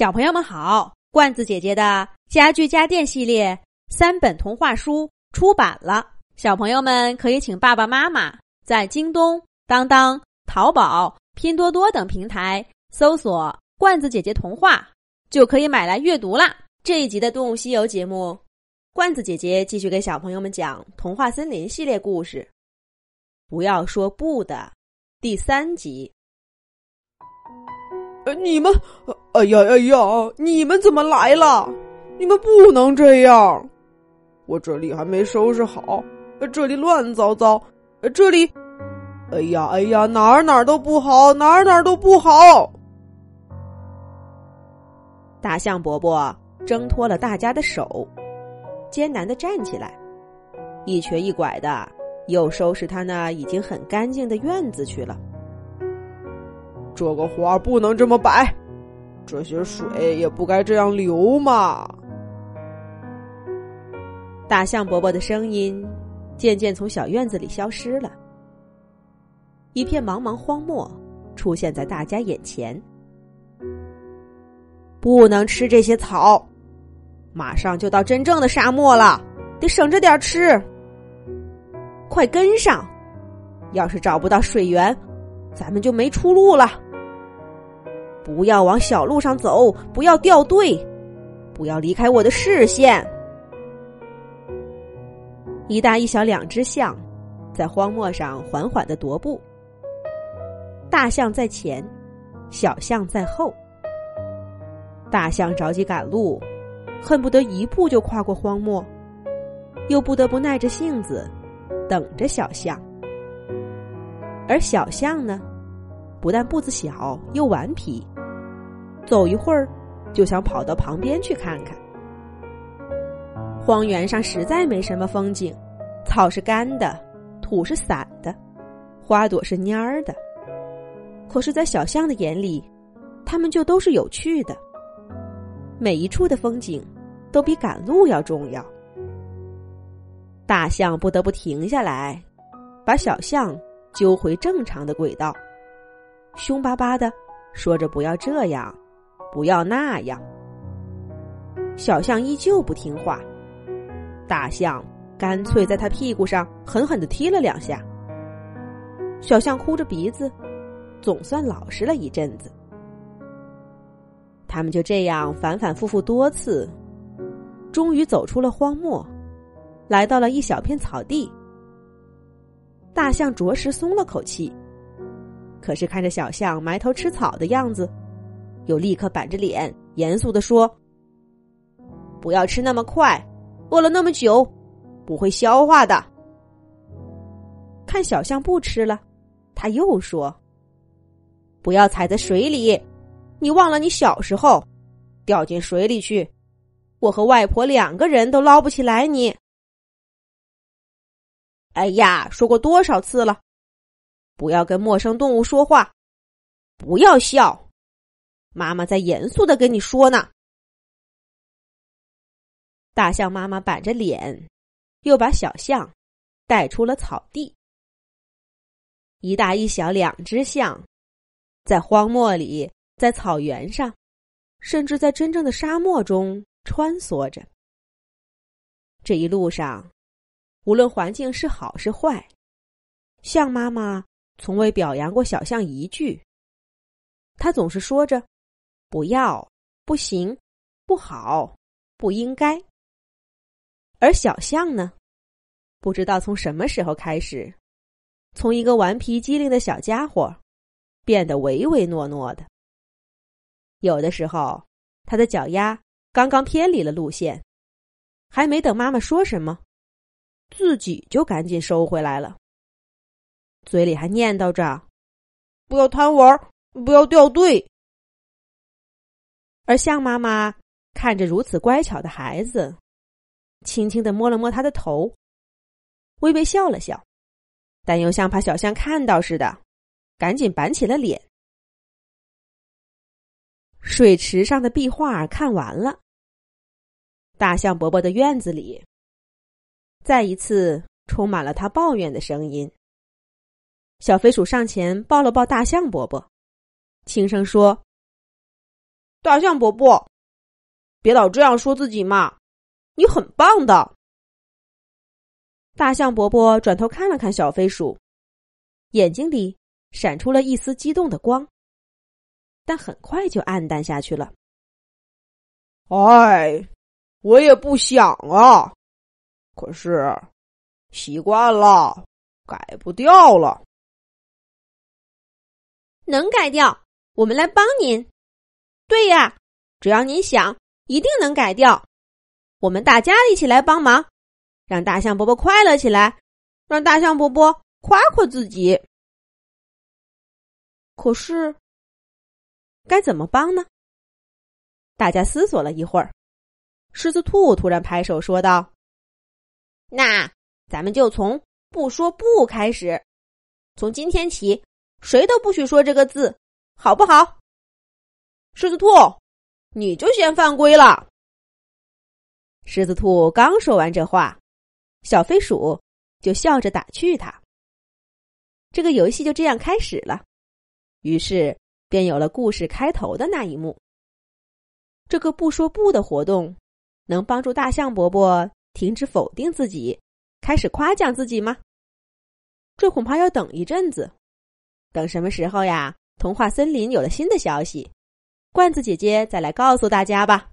小朋友们好，罐子姐姐的家具家电系列三本童话书出版了，小朋友们可以请爸爸妈妈在京东、当当、淘宝、拼多多等平台搜索“罐子姐姐童话”，就可以买来阅读啦。这一集的《动物西游》节目，罐子姐姐继续给小朋友们讲《童话森林》系列故事，不要说不的第三集。你们，哎呀哎呀，你们怎么来了？你们不能这样！我这里还没收拾好，这里乱糟糟，这里，哎呀哎呀，哪儿哪儿都不好，哪儿哪儿都不好。大象伯伯挣脱了大家的手，艰难的站起来，一瘸一拐的又收拾他那已经很干净的院子去了。这个花不能这么摆，这些水也不该这样流嘛。大象伯伯的声音渐渐从小院子里消失了，一片茫茫荒漠出现在大家眼前。不能吃这些草，马上就到真正的沙漠了，得省着点吃。快跟上，要是找不到水源，咱们就没出路了。不要往小路上走，不要掉队，不要离开我的视线。一大一小两只象，在荒漠上缓缓的踱步。大象在前，小象在后。大象着急赶路，恨不得一步就跨过荒漠，又不得不耐着性子等着小象。而小象呢，不但步子小，又顽皮。走一会儿，就想跑到旁边去看看。荒原上实在没什么风景，草是干的，土是散的，花朵是蔫儿的。可是，在小象的眼里，它们就都是有趣的。每一处的风景，都比赶路要重要。大象不得不停下来，把小象揪回正常的轨道，凶巴巴的说着：“不要这样。”不要那样。小象依旧不听话，大象干脆在他屁股上狠狠的踢了两下。小象哭着鼻子，总算老实了一阵子。他们就这样反反复复多次，终于走出了荒漠，来到了一小片草地。大象着实松了口气，可是看着小象埋头吃草的样子。又立刻板着脸，严肃的说：“不要吃那么快，饿了那么久，不会消化的。”看小象不吃了，他又说：“不要踩在水里，你忘了你小时候掉进水里去，我和外婆两个人都捞不起来你。”哎呀，说过多少次了，不要跟陌生动物说话，不要笑。妈妈在严肃的跟你说呢。大象妈妈板着脸，又把小象带出了草地。一大一小两只象，在荒漠里，在草原上，甚至在真正的沙漠中穿梭着。这一路上，无论环境是好是坏，象妈妈从未表扬过小象一句。她总是说着。不要，不行，不好，不应该。而小象呢，不知道从什么时候开始，从一个顽皮机灵的小家伙，变得唯唯诺诺的。有的时候，他的脚丫刚刚偏离了路线，还没等妈妈说什么，自己就赶紧收回来了，嘴里还念叨着：“不要贪玩，不要掉队。”而象妈妈看着如此乖巧的孩子，轻轻的摸了摸他的头，微微笑了笑，但又像怕小象看到似的，赶紧板起了脸。水池上的壁画看完了，大象伯伯的院子里再一次充满了他抱怨的声音。小飞鼠上前抱了抱大象伯伯，轻声说。大象伯伯，别老这样说自己嘛，你很棒的。大象伯伯转头看了看小飞鼠，眼睛里闪出了一丝激动的光，但很快就暗淡下去了。哎，我也不想啊，可是习惯了，改不掉了。能改掉，我们来帮您。对呀，只要您想，一定能改掉。我们大家一起来帮忙。让大象伯伯快乐起来，让大象伯伯夸夸自己。可是，该怎么帮呢？大家思索了一会儿，狮子兔突然拍手说道：“那咱们就从不说不开始，从今天起，谁都不许说这个字，好不好？”狮子兔，你就先犯规了。狮子兔刚说完这话。小飞鼠就笑着打趣他。这个游戏就这样开始了，于是便有了故事开头的那一幕。这个不说不的活动，能帮助大象伯伯停止否定自己，开始夸奖自己吗？这恐怕要等一阵子。等什么时候呀？童话森林有了新的消息，罐子姐姐再来告诉大家吧。